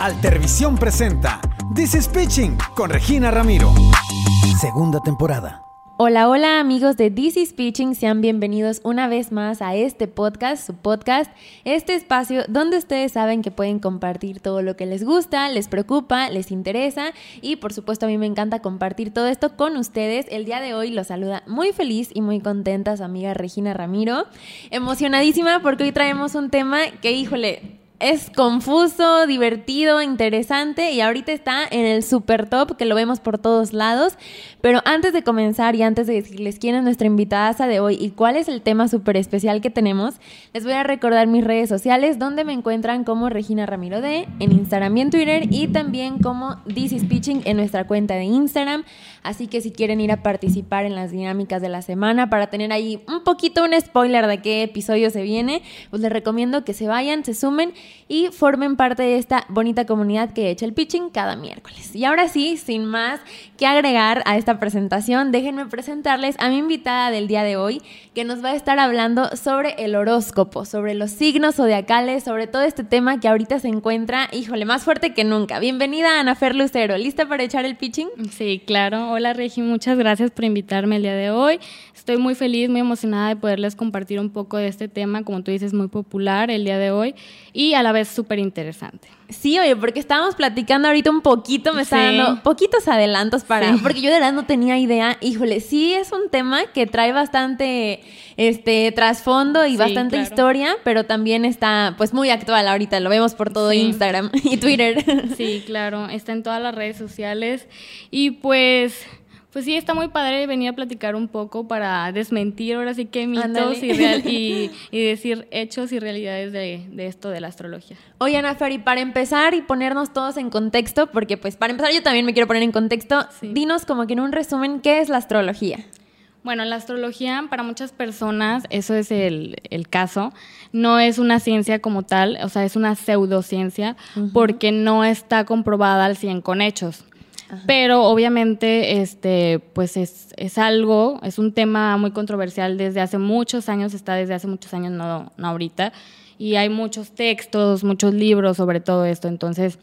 Altervisión presenta This is Pitching con Regina Ramiro. Segunda temporada. Hola, hola amigos de This is Pitching, sean bienvenidos una vez más a este podcast, su podcast, este espacio donde ustedes saben que pueden compartir todo lo que les gusta, les preocupa, les interesa y por supuesto a mí me encanta compartir todo esto con ustedes. El día de hoy los saluda muy feliz y muy contenta su amiga Regina Ramiro, emocionadísima porque hoy traemos un tema que híjole, es confuso, divertido, interesante y ahorita está en el super top que lo vemos por todos lados. Pero antes de comenzar y antes de decirles quién es nuestra invitada de hoy y cuál es el tema súper especial que tenemos, les voy a recordar mis redes sociales donde me encuentran como Regina Ramiro D en Instagram y en Twitter y también como This is Pitching en nuestra cuenta de Instagram. Así que si quieren ir a participar en las dinámicas de la semana para tener ahí un poquito un spoiler de qué episodio se viene, pues les recomiendo que se vayan, se sumen y formen parte de esta bonita comunidad que echa el pitching cada miércoles. Y ahora sí, sin más que agregar a esta presentación, déjenme presentarles a mi invitada del día de hoy, que nos va a estar hablando sobre el horóscopo, sobre los signos zodiacales, sobre todo este tema que ahorita se encuentra, híjole, más fuerte que nunca. Bienvenida Ana Fer Lucero, ¿lista para echar el pitching? Sí, claro. Hola Regi, muchas gracias por invitarme el día de hoy. Estoy muy feliz, muy emocionada de poderles compartir un poco de este tema, como tú dices, muy popular el día de hoy y a la vez súper interesante. Sí, oye, porque estábamos platicando ahorita un poquito, me está dando poquitos adelantos para, porque yo de verdad no tenía idea. Híjole, sí es un tema que trae bastante este trasfondo y bastante historia, pero también está pues muy actual ahorita, lo vemos por todo Instagram y Twitter. Sí, claro, está en todas las redes sociales y pues pues sí, está muy padre venir a platicar un poco para desmentir ahora sí que mitos y, y, decir hechos y realidades de, esto de la astrología. Oye, Ana Fer, y para empezar y ponernos todos en contexto, porque pues para empezar yo también me quiero poner en contexto, dinos como que en un resumen, ¿qué es la astrología? Bueno, la astrología para muchas personas, eso es el, caso, no es una ciencia como tal, o sea, es una pseudociencia porque no está comprobada al 100 con hechos. Pero obviamente, este, pues es, es, algo, es un tema muy controversial desde hace muchos años, está desde hace muchos años, no, no ahorita, y hay muchos textos, muchos libros sobre todo esto, entonces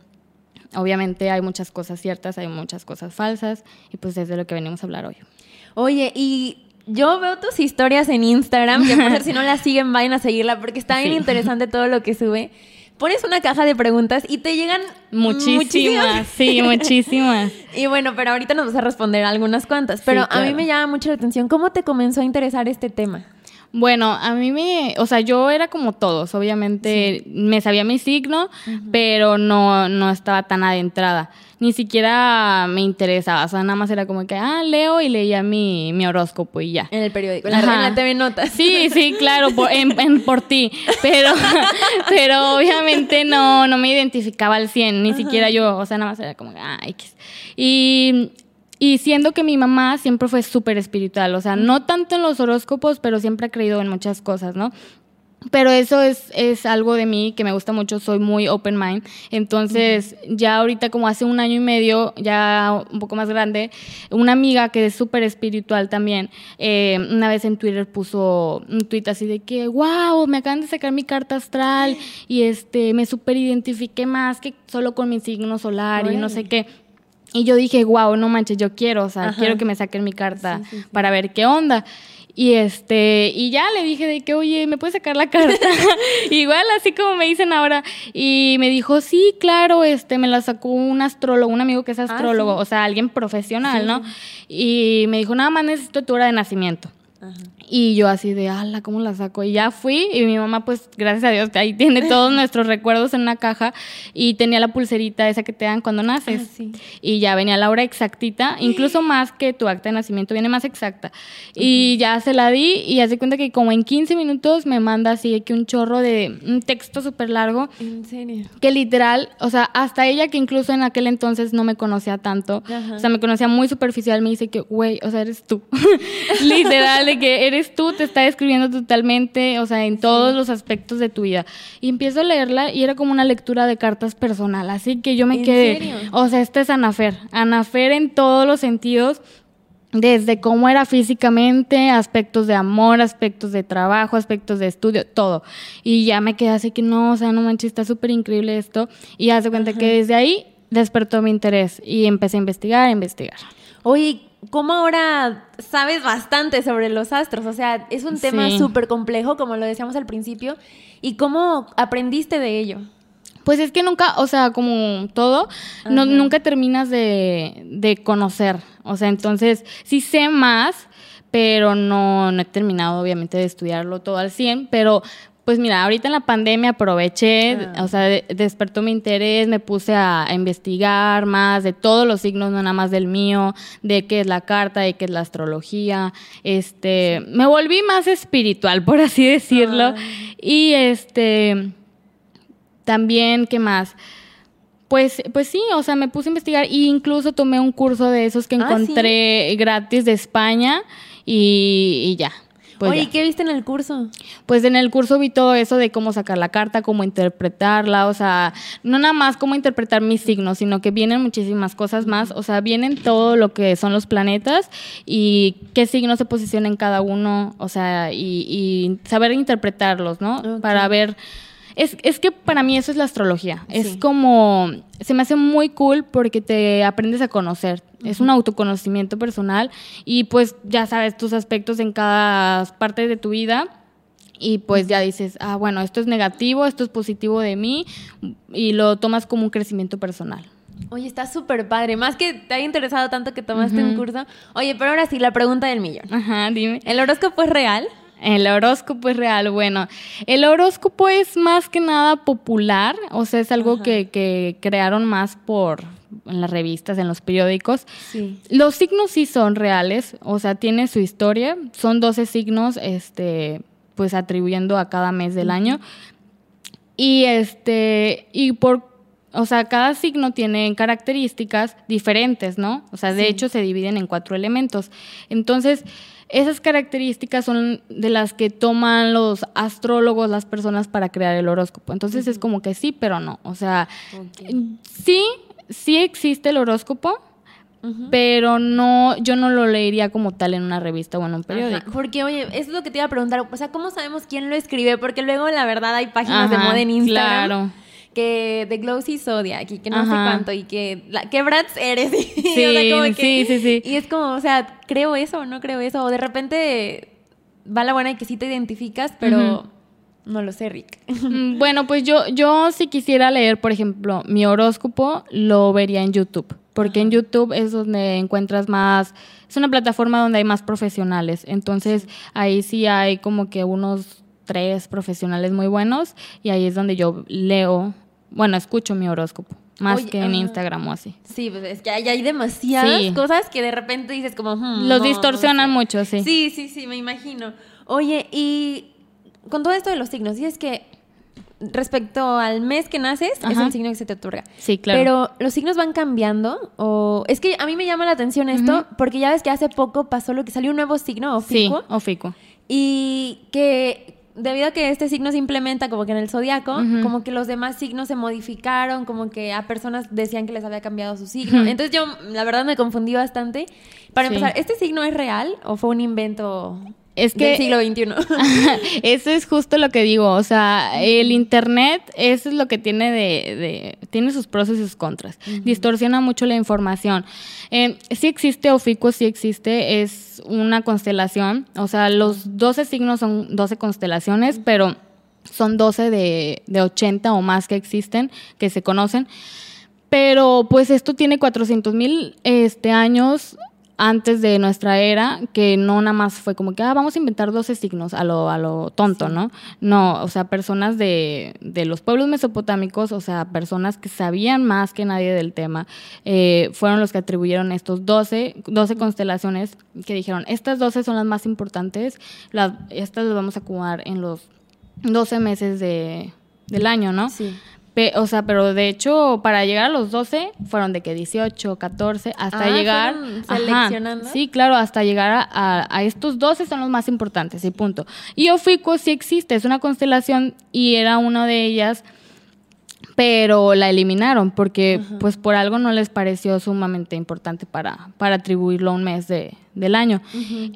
obviamente hay muchas cosas ciertas, hay muchas cosas falsas, y pues es de lo que venimos a hablar hoy. Oye, y yo veo tus historias en Instagram, que por si no la siguen, vayan a seguirla, porque está bien interesante todo lo que sube pones una caja de preguntas y te llegan muchísimas, sí, muchísimas. y bueno, pero ahorita nos vas a responder algunas cuantas, pero a mí me llama mucho la atención cómo te comenzó a interesar este tema. Bueno, a mí me, o sea, yo era como todos, obviamente me sabía mi signo, pero no, no estaba tan adentrada. Ni siquiera me interesaba, o sea, nada más era como que, ah, leo y leía mi, mi horóscopo y ya. En el periódico, en la, TV Notas. Sí, sí, claro, por, en, por ti, pero, pero obviamente no, no me identificaba al 100, ni siquiera yo, o sea, nada más era como, ah, X. Y y siendo que mi mamá siempre fue súper espiritual, o sea, no tanto en los horóscopos, pero siempre ha creído en muchas cosas, ¿no? Pero eso es, es algo de mí que me gusta mucho, soy muy open mind. Entonces, ya ahorita como hace un año y medio, ya un poco más grande, una amiga que es súper espiritual también, eh, una vez en Twitter puso un tweet así de que, wow, me acaban de sacar mi carta astral y este, me súper identifiqué más que solo con mi signo solar y no sé qué. Y yo dije, wow, no manches, yo quiero, o sea, quiero que me saquen mi carta para ver qué onda. Y este, y ya le dije de que, oye, ¿me puedes sacar la carta? Igual, así como me dicen ahora. Y me dijo, sí, claro, este, me la sacó un astrólogo, un amigo que es ah, astrólogo, o sea, alguien profesional, ¿no? Y me dijo, nada más necesito tu hora de nacimiento. Y yo así de, ala, ¿cómo la saco? Y ya fui y mi mamá, pues, gracias a Dios, ahí tiene todos nuestros recuerdos en una caja y tenía la pulserita esa que te dan cuando naces. Ah, y ya venía la hora exactita, incluso más que tu acta de nacimiento, viene más exacta. Y ya se la di y hace cuenta que como en 15 minutos me manda así que un chorro de un texto súper largo. ¿En serio? Que literal, o sea, hasta ella que incluso en aquel entonces no me conocía tanto, o sea, me conocía muy superficial, me dice que, güey, o sea, eres tú. literal, de que eres tú, te está describiendo totalmente, o sea, en todos los aspectos de tu vida. Y empiezo a leerla y era como una lectura de cartas personal, así que yo me quedé, o sea, esta es Anafer, Anafer en todos los sentidos. desde cómo era físicamente, aspectos de amor, aspectos de trabajo, aspectos de estudio, todo. Y ya me quedé así que no, o sea, no manches, está súper increíble esto. Y hace cuenta que desde ahí despertó mi interés y empecé a investigar, a investigar. Oye, ¿cómo ahora sabes bastante sobre los astros? O sea, es un tema Sí. súper complejo, como lo decíamos al principio. ¿Y cómo aprendiste de ello? Pues es que nunca, o sea, como todo, no, nunca terminas de, de conocer. O sea, entonces sí sé más, pero no, no he terminado obviamente de estudiarlo todo al 100, pero pues mira, ahorita en la pandemia aproveché, Ah. o sea, de- despertó mi interés, me puse a, a investigar más de todos los signos, no nada más del mío, de qué es la carta, de qué es la astrología, este, me volví más espiritual, por así decirlo, y este, también, ¿qué más? Pues, pues sí, o sea, me puse a investigar e incluso tomé un curso de esos que Ah, ¿sí? encontré gratis de España y, y ya. Pues, Oye, ya. ¿y ¿qué viste en el curso? pues en el curso vi todo eso de cómo sacar la carta, cómo interpretarla, o sea, no nada más cómo interpretar mis signos, sino que vienen muchísimas cosas más, o sea, vienen todo lo que son los planetas y qué signos se posicionan en cada uno, o sea, y, y saber interpretarlos, ¿no? Para ver es, es que para mí eso es la astrología. Es como, se me hace muy cool porque te aprendes a conocer. Es un autoconocimiento personal y pues ya sabes tus aspectos en cada parte de tu vida y pues ya dices, ah, bueno, esto es negativo, esto es positivo de mí y lo tomas como un crecimiento personal. Oye, está súper padre. Más que te haya interesado tanto que tomaste un Ujú. curso. Oye, pero ahora sí, la pregunta del millón. Ajá, dime. ¿El horóscopo es real? El horóscopo es real. Bueno, el horóscopo es más que nada popular, o sea, es algo que, que crearon más por en las revistas, en los periódicos. Sí. Los signos sí son reales, o sea, tiene su historia. Son 12 signos, este, pues atribuyendo a cada mes del año. Y este, y por, o sea, cada signo tiene características diferentes, ¿no? O sea, de Sí. hecho se dividen en cuatro elementos. Entonces, esas características son de las que toman los astrólogos, las personas para crear el horóscopo. Entonces es como que sí, pero no. O sea, sí, sí existe el horóscopo, pero no, yo no lo leería como tal en una revista o en un periódico. Ajá, Porque, oye, eso es lo que te iba a preguntar. O sea, ¿cómo sabemos quién lo escribe? Porque luego, la verdad, hay páginas de moda en Instagram claro. Que de Glossy Zodiac y que no sé cuánto y que la, ¿qué Bratz eres? Y, Sí, sí, sí, sí. Y es como, o sea, creo eso o no creo eso. O de repente va la buena y que sí te identificas, pero no lo sé, Rick. Mm, Bueno, pues yo, yo si quisiera leer, por ejemplo, mi horóscopo, lo vería en YouTube. Porque en YouTube es donde encuentras más, es una plataforma donde hay más profesionales. Entonces ahí sí hay como que unos tres profesionales muy buenos y ahí es donde yo leo, bueno, escucho mi horóscopo, más Oye, que en ajá. Instagram o así. Sí, pues es que hay, hay demasiadas Sí. cosas que de repente dices como... hmm, Los no, distorsionan no sé. mucho, sí. Sí, sí, sí, me imagino. Oye, y con todo esto de los signos, dices que respecto al mes que naces, es el signo que se te otorga. Sí, claro. Pero los signos van cambiando o es que a mí me llama la atención esto porque ya ves que hace poco pasó lo que salió un nuevo signo sí, oficuo oficuo. y que debido a que este signo se implementa como que en el zodiaco, como que los demás signos se modificaron, como que a personas decían que les había cambiado su signo. Entonces yo, la verdad, me confundí bastante. Para Sí. empezar, ¿este signo es real o fue un invento Es del que siglo XXI? Eso es justo lo que digo, o sea, el internet, eso es lo que tiene de, de- tiene sus pros y sus contras. Distorsiona mucho la información. Eh, sí existe Oficuo, sí existe, es una constelación, o sea, los 12 signos son 12 constelaciones, pero son 12 de, de 80 o más que existen, que se conocen. Pero pues esto tiene 400 mil este, años antes de nuestra era, que no nada más fue como que, ah, vamos a inventar 12 signos a lo, a lo tonto, ¿no? No, o sea, personas de, de los pueblos mesopotámicos, o sea, personas que sabían más que nadie del tema, eh, fueron los que atribuyeron estos 12, 12 constelaciones que dijeron, estas 12 son las más importantes, las, estas las vamos a acomodar en los 12 meses de, del año, ¿no? Sí. Pe- o sea, pero de hecho, para llegar a los 12, fueron de que 18, 14, hasta Ah, llegar. Ajá, seleccionando. sí, claro, hasta llegar a, a- a estos 12 son los más importantes, y punto. Y Ofico sí existe, es una constelación y era una de ellas, pero la eliminaron porque, pues, por algo no les pareció sumamente importante para, para atribuirlo a un mes de, del año.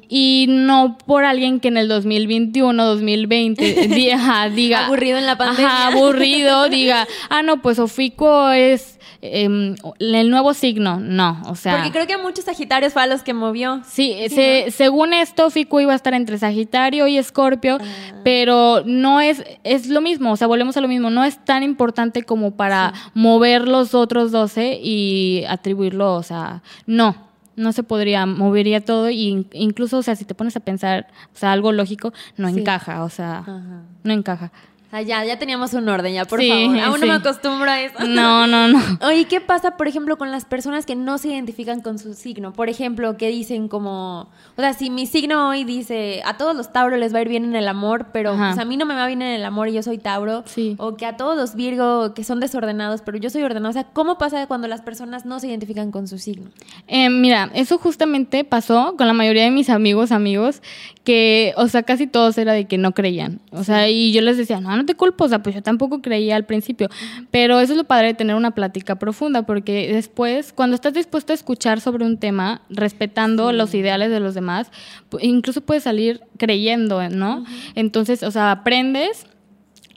Y no por alguien que en el 2021, 2020 diga, diga aburrido en la pandemia. Ajá, aburrido, diga, ah, no, pues Ofico es em, el nuevo signo. No, o sea. Porque creo que muchos Sagitarios fue a los que movió. Sí, se- según esto, Fico iba a estar entre Sagitario y Escorpio, Ah. pero no es, es lo mismo, o sea, volvemos a lo mismo, no es tan importante como para mover los otros 12 y atribuirlo, o sea, no. No se podría, movería todo y in- incluso, o sea, si te pones a pensar, o sea, algo lógico, no Sí. encaja, o sea, Ajá. no encaja. Sea, ya, ya teníamos un orden, ya, por Sí, favor. Aún no me acostumbro a eso. No, no, no. Oye, ¿qué pasa, por ejemplo, con las personas que no se identifican con su signo? Por ejemplo, que dicen como, o sea, si mi signo hoy dice, a todos los Tauro les va a ir bien en el amor, pero pues, a mí no me va bien en el amor y yo soy Tauro. Sí. O que a todos los Virgo que son desordenados, pero yo soy ordenado. O sea, ¿cómo pasa cuando las personas no se identifican con su signo? Eh, mira, eso justamente pasó con la mayoría de mis amigos, amigos, que, o sea, casi todos era de que no creían. O sea, y yo les decía, no, no te culpo, o sea, pues yo tampoco creía al principio. Pero eso es lo padre de tener una plática profunda, porque después, cuando estás dispuesto a escuchar sobre un tema, respetando los ideales de los demás, incluso puedes salir creyendo, ¿no? Entonces, o sea, aprendes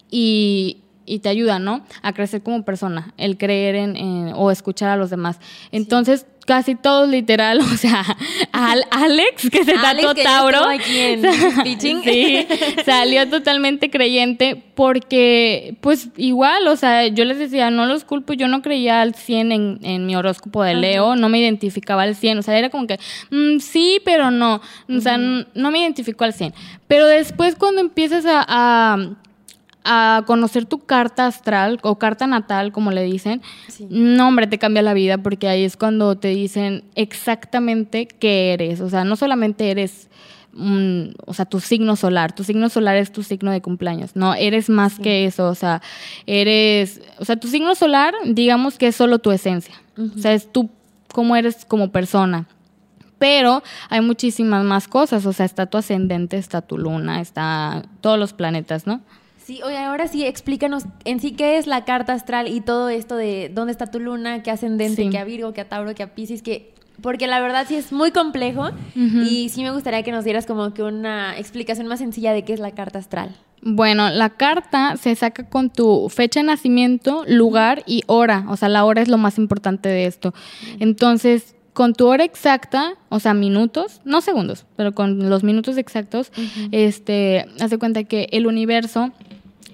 y, y te ayuda, ¿no? A crecer como persona, el creer en, en- o escuchar a los demás. Entonces, casi todos literal, o sea, al Alex, que se tatuó Tauro, sí, salió totalmente creyente porque, pues, igual, o sea, yo les decía, no los culpo, yo no creía al 100 en, en mi horóscopo de Leo, no me identificaba al 100, o sea, era como que, mm, sí, pero no, o sea, no me identificó al 100. Pero después cuando empiezas a- a a conocer tu carta astral o carta natal, como le dicen, Sí. no, hombre, te cambia la vida porque ahí es cuando te dicen exactamente qué eres. O sea, no solamente eres, mm, o sea, tu signo solar, tu signo solar es tu signo de cumpleaños, no, eres más que eso, o sea, eres, o sea, tu signo solar, digamos que es solo tu esencia, o sea, es tú, cómo eres como persona. Pero hay muchísimas más cosas, o sea, está tu ascendente, está tu luna, está todos los planetas, ¿no? Sí, oye, ahora sí, explícanos en sí qué es la carta astral y todo esto de dónde está tu luna, qué ascendente, Sí. qué a Virgo, qué a Tauro, qué a Pisces, que porque la verdad sí es muy complejo y sí me gustaría que nos dieras como que una explicación más sencilla de qué es la carta astral. Bueno, la carta se saca con tu fecha de nacimiento, lugar y hora. O sea, la hora es lo más importante de esto. Entonces, con tu hora exacta, o sea, minutos, no segundos, pero con los minutos exactos, este, haz de cuenta que el universo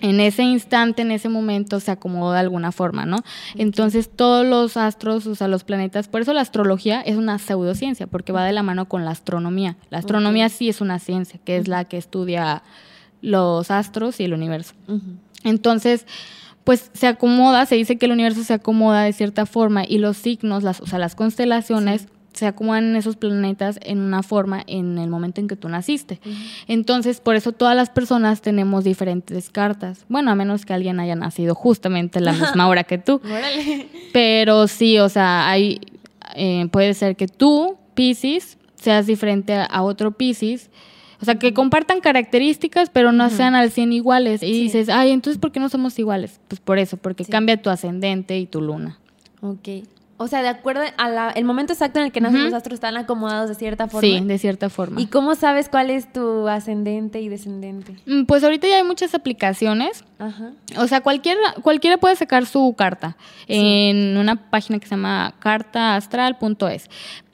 en ese instante, en ese momento, se acomoda de alguna forma, ¿no? Entonces, todos los astros, o sea, los planetas, por eso la astrología es una pseudociencia, porque va de la mano con la astronomía. La astronomía sí es una ciencia, que es la que estudia los astros y el universo. Entonces, pues se acomoda, se dice que el universo se acomoda de cierta forma y los signos, las, o sea, las constelaciones, se acomodan esos planetas en una forma en el momento en que tú naciste. Entonces, por eso todas las personas tenemos diferentes cartas. Bueno, a menos que alguien haya nacido justamente la misma hora que tú. Órale. Pero sí, o sea, hay, eh, puede ser que tú, Pisces, seas diferente a, otro Pisces. O sea, que compartan características, pero no sean al 100 iguales. Y Sí. dices, ay, entonces, ¿por qué no somos iguales? Pues por eso, porque Sí. cambia tu ascendente y tu luna. Ok. O sea, de acuerdo al momento exacto en el que nacen los astros están acomodados de cierta forma. Sí, de cierta forma. ¿Y cómo sabes cuál es tu ascendente y descendente? Mm, Pues ahorita ya hay muchas aplicaciones. Ajá. O sea, cualquiera, cualquiera puede sacar su carta en una página que se llama cartaastral.es.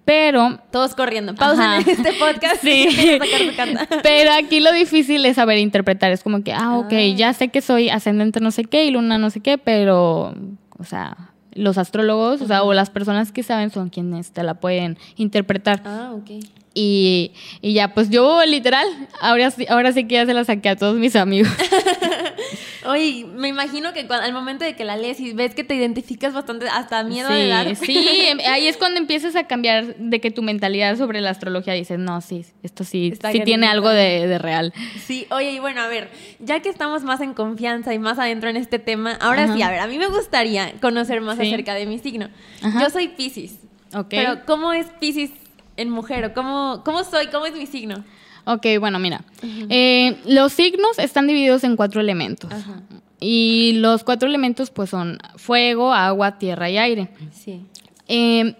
Pero Todos corriendo. Pausen Ajá. en este podcast. Sí. y sacar su carta. Pero aquí lo difícil es saber interpretar. Es como que, ah, ok, Ah. ya sé que soy ascendente no sé qué y luna no sé qué, pero, o sea, los astrólogos, o sea, o las personas que saben son quienes te la pueden interpretar. Ah, ok. Y, y ya, pues yo literal, ahora, sí- ahora sí que ya se la saqué a todos mis amigos. Oye, me imagino que cuando, al momento de que la lees y ves que te identificas bastante, hasta miedo de dar. Sí, sí, em- ahí es cuando empiezas a cambiar de que tu mentalidad sobre la astrología dices, no, sí, esto sí, Está sí tiene algo de, de real. Sí, oye, y bueno, a ver, ya que estamos más en confianza y más adentro en este tema, ahora Ajá. sí, a ver, a mí me gustaría conocer más Sí. acerca de mi signo. Ajá. Yo soy Pisces. Ok. Pero, ¿cómo es Pisces en mujer? ¿O cómo, cómo soy? ¿Cómo es mi signo? Ok, bueno, mira. Eh, los signos están divididos en cuatro elementos. Ajá. Y los cuatro elementos, pues, son fuego, agua, tierra y aire. Sí. Eh,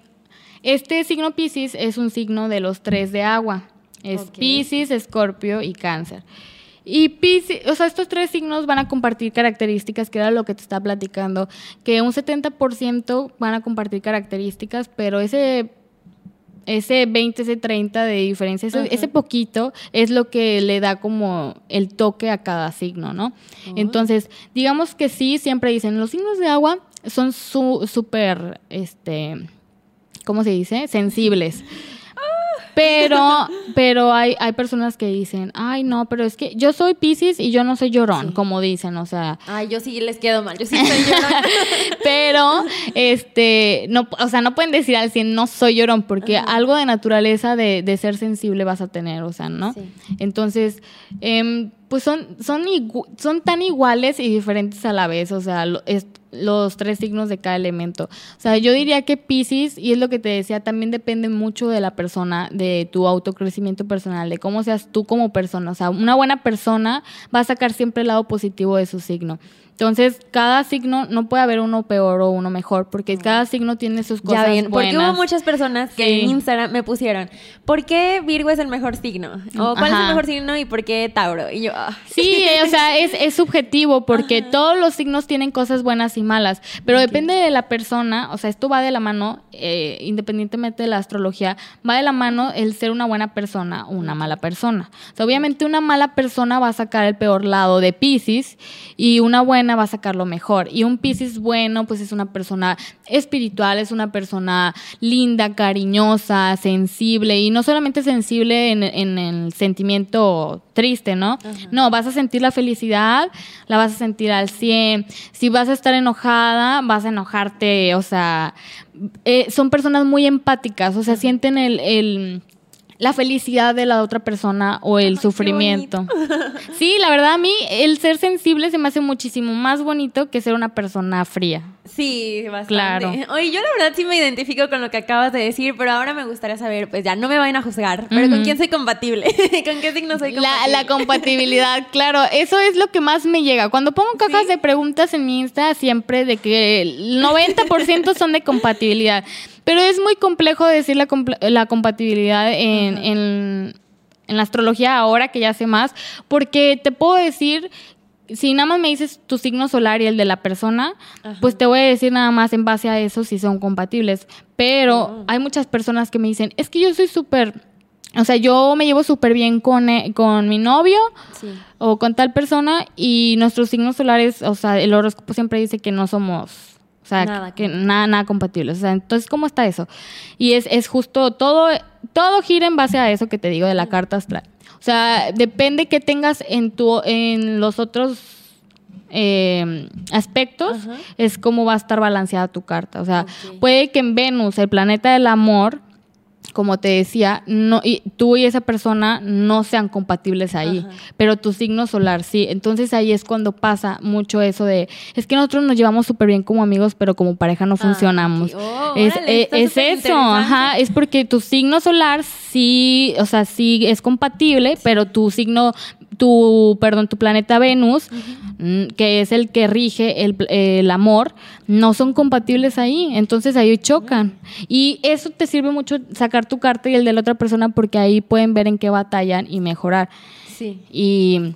Este signo Pisces es un signo de los tres de agua. Es Ok. Pisces, Escorpio y Cáncer. Y Piscis, o sea, estos tres signos van a compartir características, que era lo que te estaba platicando, que un 70% van a compartir características, pero ese ese 20, ese 30 de diferencia, ese, poquito es lo que le da como el toque a cada signo, ¿no? Entonces, digamos que sí, siempre dicen, los signos de agua son su- súper, este, ¿cómo se dice? Sensibles. Pero, pero hay, hay personas que dicen, ay, no, pero es que yo soy Pisces y yo no soy llorón, Sí. como dicen, o sea, Ay, yo sí les quedo mal. Yo sí soy llorona. pero, este, no, o sea, no pueden decir al 100 no soy llorón, porque algo de naturaleza de, de ser sensible vas a tener, o sea, ¿no? Sí. Entonces, em, pues son, son, son tan iguales y diferentes a la vez, o sea, lo- es- los tres signos de cada elemento. O sea, yo diría que Pisces, y es lo que te decía, también depende mucho de la persona, de tu autocrecimiento personal, de cómo seas tú como persona. O sea, una buena persona va a sacar siempre el lado positivo de su signo. Entonces, cada signo, no puede haber uno peor o uno mejor, porque cada signo tiene sus cosas Ya porque buenas. hubo muchas personas que Sí. en Instagram me pusieron, ¿por qué Virgo es el mejor signo? O ¿cuál es el mejor signo y por qué Tauro? Y yo, ah. Sí, eh, o sea, es, es subjetivo porque todos los signos tienen cosas buenas y malas, pero depende de la persona, o sea, esto va de la mano, eh, independientemente de la astrología, va de la mano el ser una buena persona o una mala persona. O sea, obviamente una mala persona va a sacar el peor lado de Pisces y una buena va a sacar lo mejor. Y un Pisces bueno, pues es una persona espiritual, es una persona linda, cariñosa, sensible y no solamente sensible en, en el sentimiento triste, ¿no? No, vas a sentir la felicidad, la vas a sentir al 100. Si vas a estar enojada, vas a enojarte, o sea, eh, son personas muy empáticas, o sea, sienten el... el la felicidad de la otra persona o el sufrimiento. Sí, la verdad a mí el ser sensible se me hace muchísimo más bonito que ser una persona fría. Sí, bastante. Claro. Oye, yo la verdad sí me identifico con lo que acabas de decir, pero ahora me gustaría saber, pues ya no me vayan a juzgar, pero ¿con quién soy compatible? ¿Con qué signo soy La, compatible? la compatibilidad, claro, eso es lo que más me llega. Cuando pongo cajas ¿Sí? de preguntas en mi Insta, siempre de que el 90% son de compatibilidad. Pero es muy complejo decir la, la compatibilidad en, en- en la astrología ahora que ya sé más, porque te puedo decir, si nada más me dices tu signo solar y el de la persona, Ajá. pues te voy a decir nada más en base a eso si son compatibles. Pero Oh. hay muchas personas que me dicen, es que yo soy súper... O sea, yo me llevo súper bien con, eh, con mi novio Sí. o con tal persona y nuestros signos solares, o sea, el horóscopo siempre dice que no somos, o sea, Nada que nada, nada compatibles. O sea, entonces, ¿cómo está eso? Y es, es justo todo, todo gira en base a eso que te digo de la carta astral. O sea, depende que tengas en tu, en los otros eh, aspectos, Ajá. es cómo va a estar balanceada tu carta. O sea, puede que en Venus, el planeta del amor, como te decía, no, y tú y esa persona no sean compatibles ahí, Ajá. pero tu signo solar sí. Entonces ahí es cuando pasa mucho eso de, es que nosotros nos llevamos súper bien como amigos, pero como pareja no Ah, funcionamos. Oh, es órale, eh, está es eso, ajá, es porque tu signo solar sí, o sea, sí es compatible, pero tu signo, tu, perdón, tu planeta Venus, mm, que es el que rige el, el amor, no son compatibles ahí, entonces ahí chocan. Y eso te sirve mucho sacar tu carta y el de la otra persona porque ahí pueden ver en qué batallan y mejorar. Sí. Y,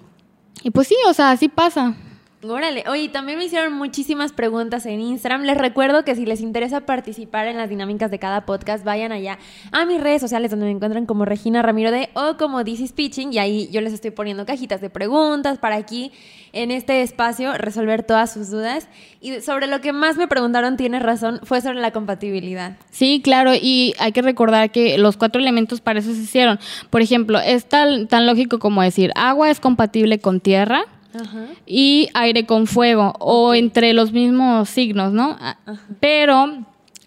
y pues sí, o sea, así pasa. Órale, oye, también me hicieron muchísimas preguntas en Instagram. Les recuerdo que si les interesa participar en las dinámicas de cada podcast, vayan allá a mis redes sociales donde me encuentran como Regina Ramiro de o como This is Pitching y ahí yo les estoy poniendo cajitas de preguntas para aquí en este espacio resolver todas sus dudas. Y sobre lo que más me preguntaron, tienes razón, fue sobre la compatibilidad. Sí, claro, y hay que recordar que los cuatro elementos para eso se hicieron. Por ejemplo, es tan, tan lógico como decir, agua es compatible con tierra Ajá. y aire con fuego, o entre los mismos signos, ¿no? A- Pero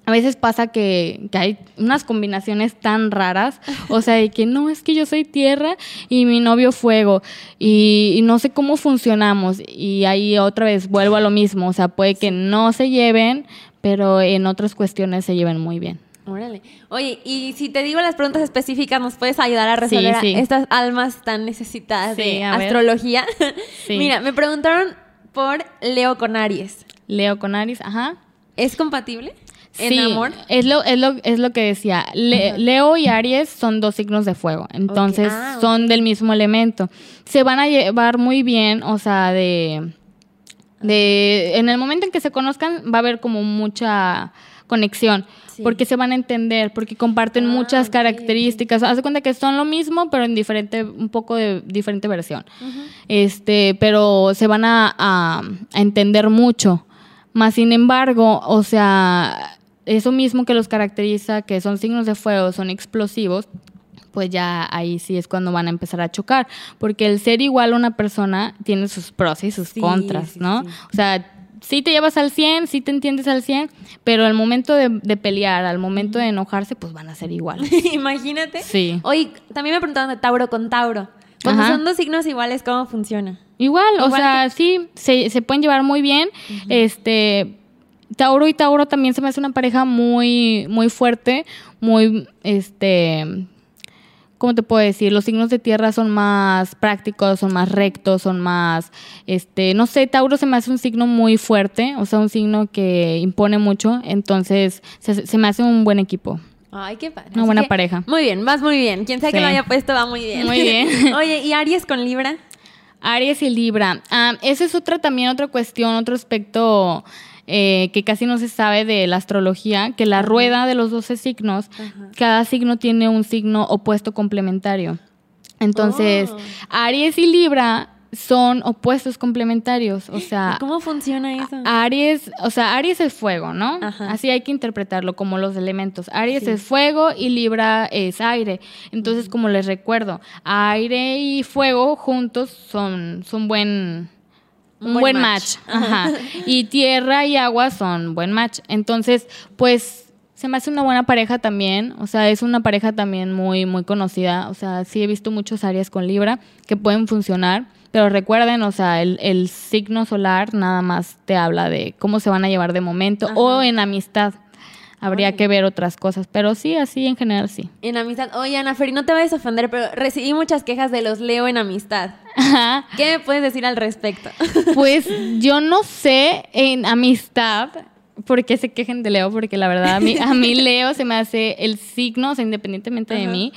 a veces pasa que, que hay unas combinaciones tan raras, o sea, de que no, es que yo soy tierra y mi novio fuego, y, y no sé cómo funcionamos, y ahí otra vez vuelvo a lo mismo, o sea, puede que no se lleven, pero en otras cuestiones se lleven muy bien. Órale. Oye, y si te digo las preguntas específicas, ¿nos puedes ayudar a resolver sí. estas almas tan necesitadas Sí, de astrología? Sí. Mira, me preguntaron por Leo con Aries. Leo con Aries, ajá. ¿Es compatible? ¿En sí, amor? Es lo, es lo, es lo que decía. Le- Leo y Aries son dos signos de fuego, entonces Ah, son del mismo elemento. Se van a llevar muy bien, o sea, de, de... En el momento en que se conozcan va a haber como mucha conexión, Sí. porque se van a entender, porque comparten Ah, muchas características. Haz de cuenta que son lo mismo, pero en diferente, un poco de diferente versión. Este, pero se van a, a- a entender mucho. Más sin embargo, o sea, eso mismo que los caracteriza, que son signos de fuego, son explosivos, pues ya ahí sí es cuando van a empezar a chocar. Porque el ser igual a una persona tiene sus pros y sus Sí, contras, sí, ¿no? sí. O sea, sí te llevas al 100, sí te entiendes al 100, pero al momento de, de pelear, al momento de enojarse, pues van a ser iguales. Imagínate. Sí. Oye, también me preguntaban de Tauro con Tauro. Cuando Ajá. son dos signos iguales, ¿cómo funciona? Igual, o sea, sí, se, se pueden llevar muy bien. Este, Tauro y Tauro también se me hace una pareja muy, muy fuerte, muy, este, ¿cómo te puedo decir? Los signos de tierra son más prácticos, son más rectos, son más, este, no sé, Tauro se me hace un signo muy fuerte, o sea, un signo que impone mucho, entonces se, se me hace un buen equipo. Ay, qué padre. Una Así buena que, pareja. Muy bien, vas muy bien. Quien sea que lo haya puesto va muy bien. Muy bien. Oye, ¿y Aries con Libra? Aries y Libra. Ah, esa es otra también otra cuestión, otro aspecto eh, que casi no se sabe de la astrología, que la rueda de los 12 signos, cada signo tiene un signo opuesto complementario. Entonces, Oh. Aries y Libra son opuestos complementarios, o sea, ¿Y ¿Cómo funciona eso? Aries, o sea, Aries es fuego, ¿no? Ajá. Así hay que interpretarlo como los elementos. Aries Sí. es fuego y Libra es aire. Entonces, como les recuerdo, aire y fuego juntos son, son buen, Un buen match. match. Ajá. Y tierra y agua son buen match. Entonces, pues se me hace una buena pareja también. O sea, es una pareja también muy, muy conocida. O sea, sí he visto muchos Aries con Libra que pueden funcionar. Pero recuerden, o sea, el, el signo solar nada más te habla de cómo se van a llevar de momento o en amistad. Habría que ver otras cosas. Pero sí, así en general sí. En amistad. Oye, Ana Feri, no te vayas a ofender, pero recibí muchas quejas de los Leo en amistad. Ajá. ¿Qué me puedes decir al respecto? Pues yo no sé en amistad por qué se quejen de Leo, porque la verdad a mí, a mí Leo se me hace el signo, o sea, independientemente de mí,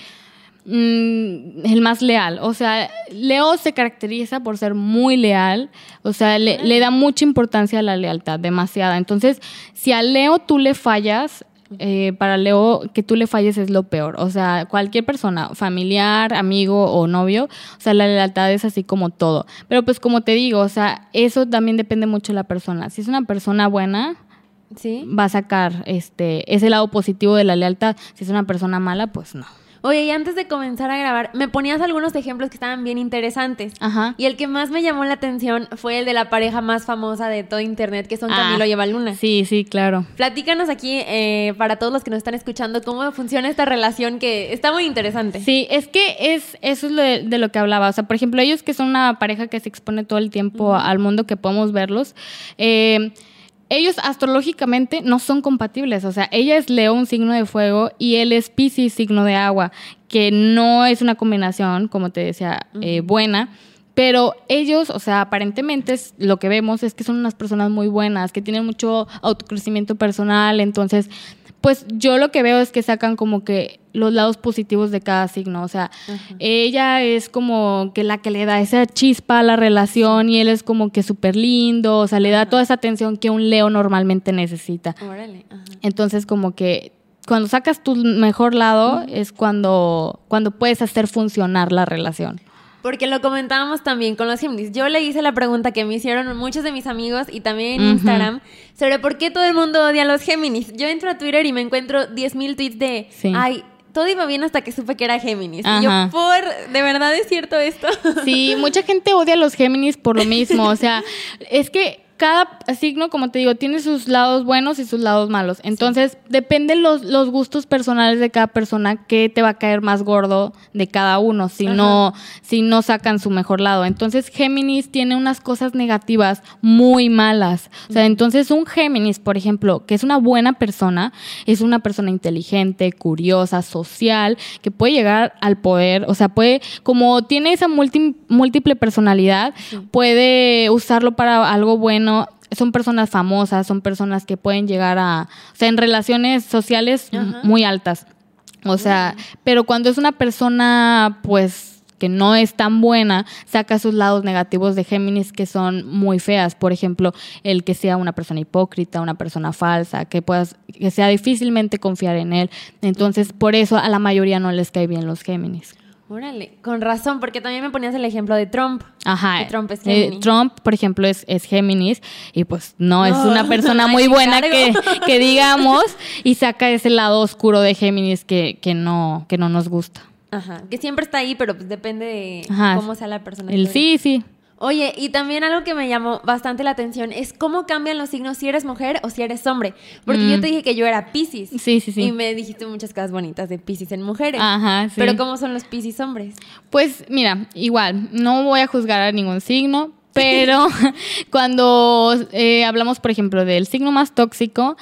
mm, el más leal. O sea, Leo se caracteriza por ser muy leal, o sea, le, le da mucha importancia a la lealtad, demasiada. Entonces, si a Leo tú le fallas, eh, para Leo que tú le falles es lo peor. O sea, cualquier persona, familiar, amigo o novio, o sea, la lealtad es así como todo. Pero pues como te digo, o sea, eso también depende mucho de la persona. Si es una persona buena, ¿Sí? va a sacar este ese lado positivo de la lealtad. Si es una persona mala, pues no. Oye, y antes de comenzar a grabar, me ponías algunos ejemplos que estaban bien interesantes. Ajá. Y el que más me llamó la atención fue el de la pareja más famosa de todo internet, que son Ah, Camilo y Eva Luna. Sí, sí, claro. Platícanos aquí, eh, para todos los que nos están escuchando, cómo funciona esta relación que está muy interesante. Sí, es que es eso es lo de, de lo que hablaba. O sea, por ejemplo, ellos que son una pareja que se expone todo el tiempo al mundo, que podemos verlos, eh, ellos astrológicamente no son compatibles. O sea, ella es Leo, un signo de fuego, y él es Pisces, signo de agua, que no es una combinación, como te decía, eh, buena. Pero ellos, o sea, aparentemente es- lo que vemos es que son unas personas muy buenas, que tienen mucho autocrecimiento personal, entonces, pues yo lo que veo es que sacan como que los lados positivos de cada signo, o sea, ella es como que la que le da esa chispa a la relación y él es como que súper lindo, o sea, le da toda esa atención que un Leo normalmente necesita. Órale. Entonces, como que cuando sacas tu mejor lado es cuando, cuando puedes hacer funcionar la relación. Porque lo comentábamos también con los Géminis. Yo le hice la pregunta que me hicieron muchos de mis amigos y también en. Instagram sobre por qué todo el mundo odia a los Géminis. Yo entro a Twitter y me encuentro 10.000 tweets de, Sí. ay, todo iba bien hasta que supe que era Géminis. Y yo, por, ¿de verdad es cierto esto? Sí, mucha gente odia a los Géminis por lo mismo. O sea, es que cada signo, como te digo, tiene sus lados buenos y sus lados malos. Entonces, dependen los, los gustos personales de cada persona que te va a caer más gordo de cada uno si no, si no sacan su mejor lado. Entonces, Géminis tiene unas cosas negativas muy malas. O sea, entonces un Géminis, por ejemplo, que es una buena persona, es una persona inteligente, curiosa, social, que puede llegar al poder, o sea, puede, como tiene esa multi- múltiple personalidad, puede usarlo para algo bueno. Son personas famosas, son personas que pueden llegar a, o sea, en relaciones sociales muy altas. O sea, pero cuando es una persona, pues que no es tan buena, saca sus lados negativos de Géminis que son muy feas. Por ejemplo, el que sea una persona hipócrita, una persona falsa, que puedas, que sea difícilmente confiar en él. Entonces, por eso a la mayoría no les cae bien los Géminis. Órale, con razón, porque también me ponías el ejemplo de Trump. Ajá. Trump es eh, Géminis. Trump, por ejemplo, es, es Géminis y pues no, es una persona muy buena que, que, digamos y saca ese lado oscuro de Géminis que, que, no, que no nos gusta. Ajá, que siempre está ahí, pero pues depende de cómo sea la persona. El sí, sí. Oye, y también algo que me llamó bastante la atención es cómo cambian los signos si eres mujer o si eres hombre. Porque yo Mm. te dije que yo era Pisces. Sí, sí, sí. Y me dijiste muchas cosas bonitas de Pisces en mujeres. Ajá, sí. Pero ¿cómo son los Pisces hombres? Pues mira, igual, no voy a juzgar a ningún signo, pero cuando eh, hablamos, por ejemplo, del signo más tóxico,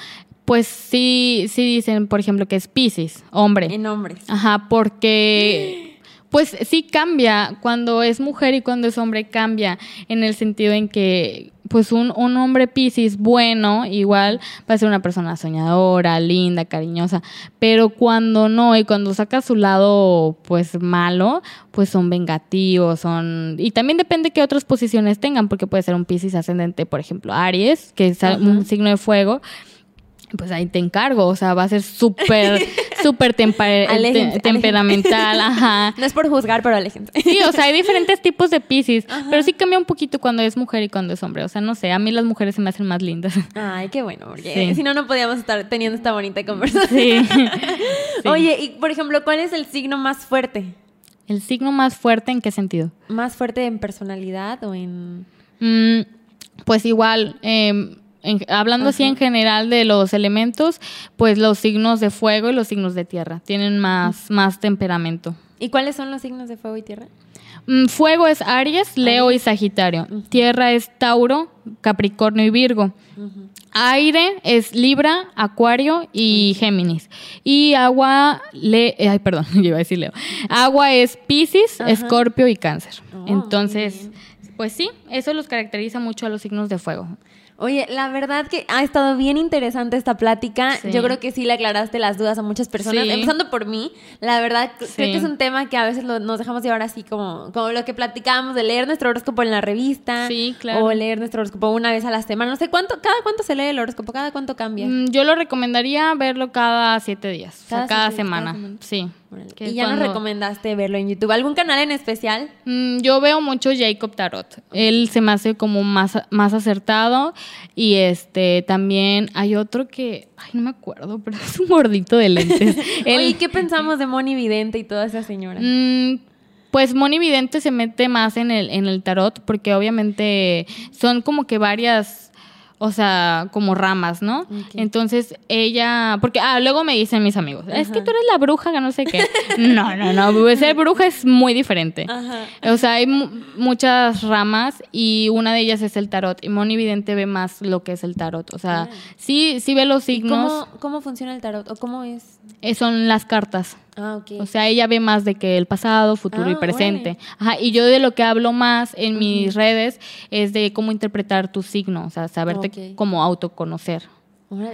pues sí, sí dicen, por ejemplo, que es Pisces, hombre. En hombres. Ajá, porque pues sí cambia, cuando es mujer y cuando es hombre cambia, en el sentido en que pues un, un hombre Piscis bueno igual va a ser una persona soñadora, linda, cariñosa, pero cuando no y cuando saca su lado pues malo, pues son vengativos, son... Y también depende qué otras posiciones tengan, porque puede ser un Piscis ascendente, por ejemplo, Aries, que es un signo de fuego, pues ahí te encargo, o sea, va a ser súper, súper te- temperamental, ajá. No es por juzgar, pero aléjense. Sí, o sea, hay diferentes tipos de Piscis, pero sí cambia un poquito cuando es mujer y cuando es hombre. O sea, no sé, a mí las mujeres se me hacen más lindas. Ay, qué bueno, porque Sí. si no, no podíamos estar teniendo esta bonita conversación. Sí. Sí. Oye, y por ejemplo, ¿cuál es el signo más fuerte? ¿El signo más fuerte en qué sentido? ¿Más fuerte en personalidad o en...? Mm, pues igual, eh, en- hablando así en general de los elementos, pues los signos de fuego y los signos de tierra tienen más, más temperamento. ¿Y cuáles son los signos de fuego y tierra? Mm, Fuego es Aries, Leo y Sagitario. Tierra es Tauro, Capricornio y Virgo. Aire es Libra, Acuario y Géminis. Y agua, le, eh, ay, perdón, yo iba a decir Leo. Agua es Piscis, Ajá. Escorpio y Cáncer. Oh, Entonces, pues sí, eso los caracteriza mucho a los signos de fuego. Oye, la verdad que ha estado bien interesante esta plática. Sí. Yo creo que sí le aclaraste las dudas a muchas personas, Sí. empezando por mí. La verdad, Sí. creo que es un tema que a veces lo- nos dejamos llevar así como, como lo que platicábamos de leer nuestro horóscopo en la revista. Sí, claro. O leer nuestro horóscopo una vez a la semana. No sé cuánto, cada cuánto se lee el horóscopo, cada cuánto cambia. Mm, Yo lo recomendaría verlo cada siete días, o sea, Cada siete semana. Sí. Y ya nos recomendaste verlo en YouTube. ¿Algún canal en especial? Mm, Yo veo mucho Jacob Tarot. Él se me hace como más, más acertado. Y este también hay otro que. Ay, no me acuerdo, pero es un gordito de lentes. Él- Oye, ¿y ¿qué pensamos de Moni Vidente y toda esa señora? Mm, pues Moni Vidente se mete más en el, en el tarot, porque obviamente son como que varias. O sea, como ramas, ¿no? Entonces ella, porque ah, luego me dicen mis amigos, es que tú eres la bruja, que no sé qué. No, no, no, ser bruja es muy diferente. Ajá. O sea, hay mu- muchas ramas y una de ellas es el tarot. Y Moni Vidente ve más lo que es el tarot. O sea, Ah. sí, sí ve los signos. ¿Cómo, ¿Cómo funciona el tarot? ¿O cómo es? eh, son las cartas. Ah, ok. O sea, ella ve más de que el pasado, futuro y Ah, presente. Ajá, y yo de lo que hablo más en mis redes es de cómo interpretar tu signo, o sea, saberte Ok. cómo autoconocer.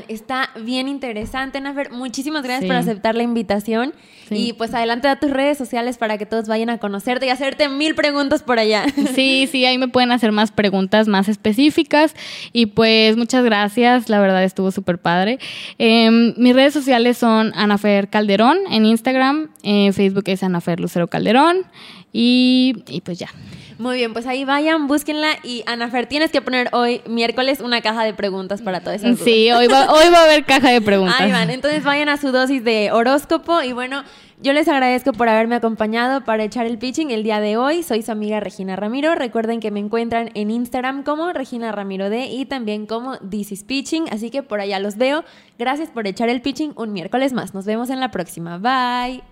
Está bien interesante, Nafer. Muchísimas gracias Sí. por aceptar la invitación. Sí. Y pues adelante a tus redes sociales para que todos vayan a conocerte y hacerte mil preguntas por allá. Sí, sí, ahí me pueden hacer más preguntas más específicas. Y pues muchas gracias, la verdad estuvo súper padre. Em, mis redes sociales son Anafer Calderón en Instagram, en Facebook es Anafer Lucero Calderón. Y, y pues ya. Muy bien, pues ahí vayan, búsquenla. Y Anafer, tienes que poner hoy, miércoles, una caja de preguntas para todas esas dudas. Sí, hoy va, hoy va a haber caja de preguntas. Ahí van, entonces vayan a su dosis de horóscopo y bueno, yo les agradezco por haberme acompañado para echar el pitching el día de hoy. Soy su amiga Regina Ramiro. Recuerden que me encuentran en Instagram como Regina Ramiro D y también como This is Pitching, así que por allá los veo. Gracias por echar el pitching un miércoles más. Nos vemos en la próxima. Bye.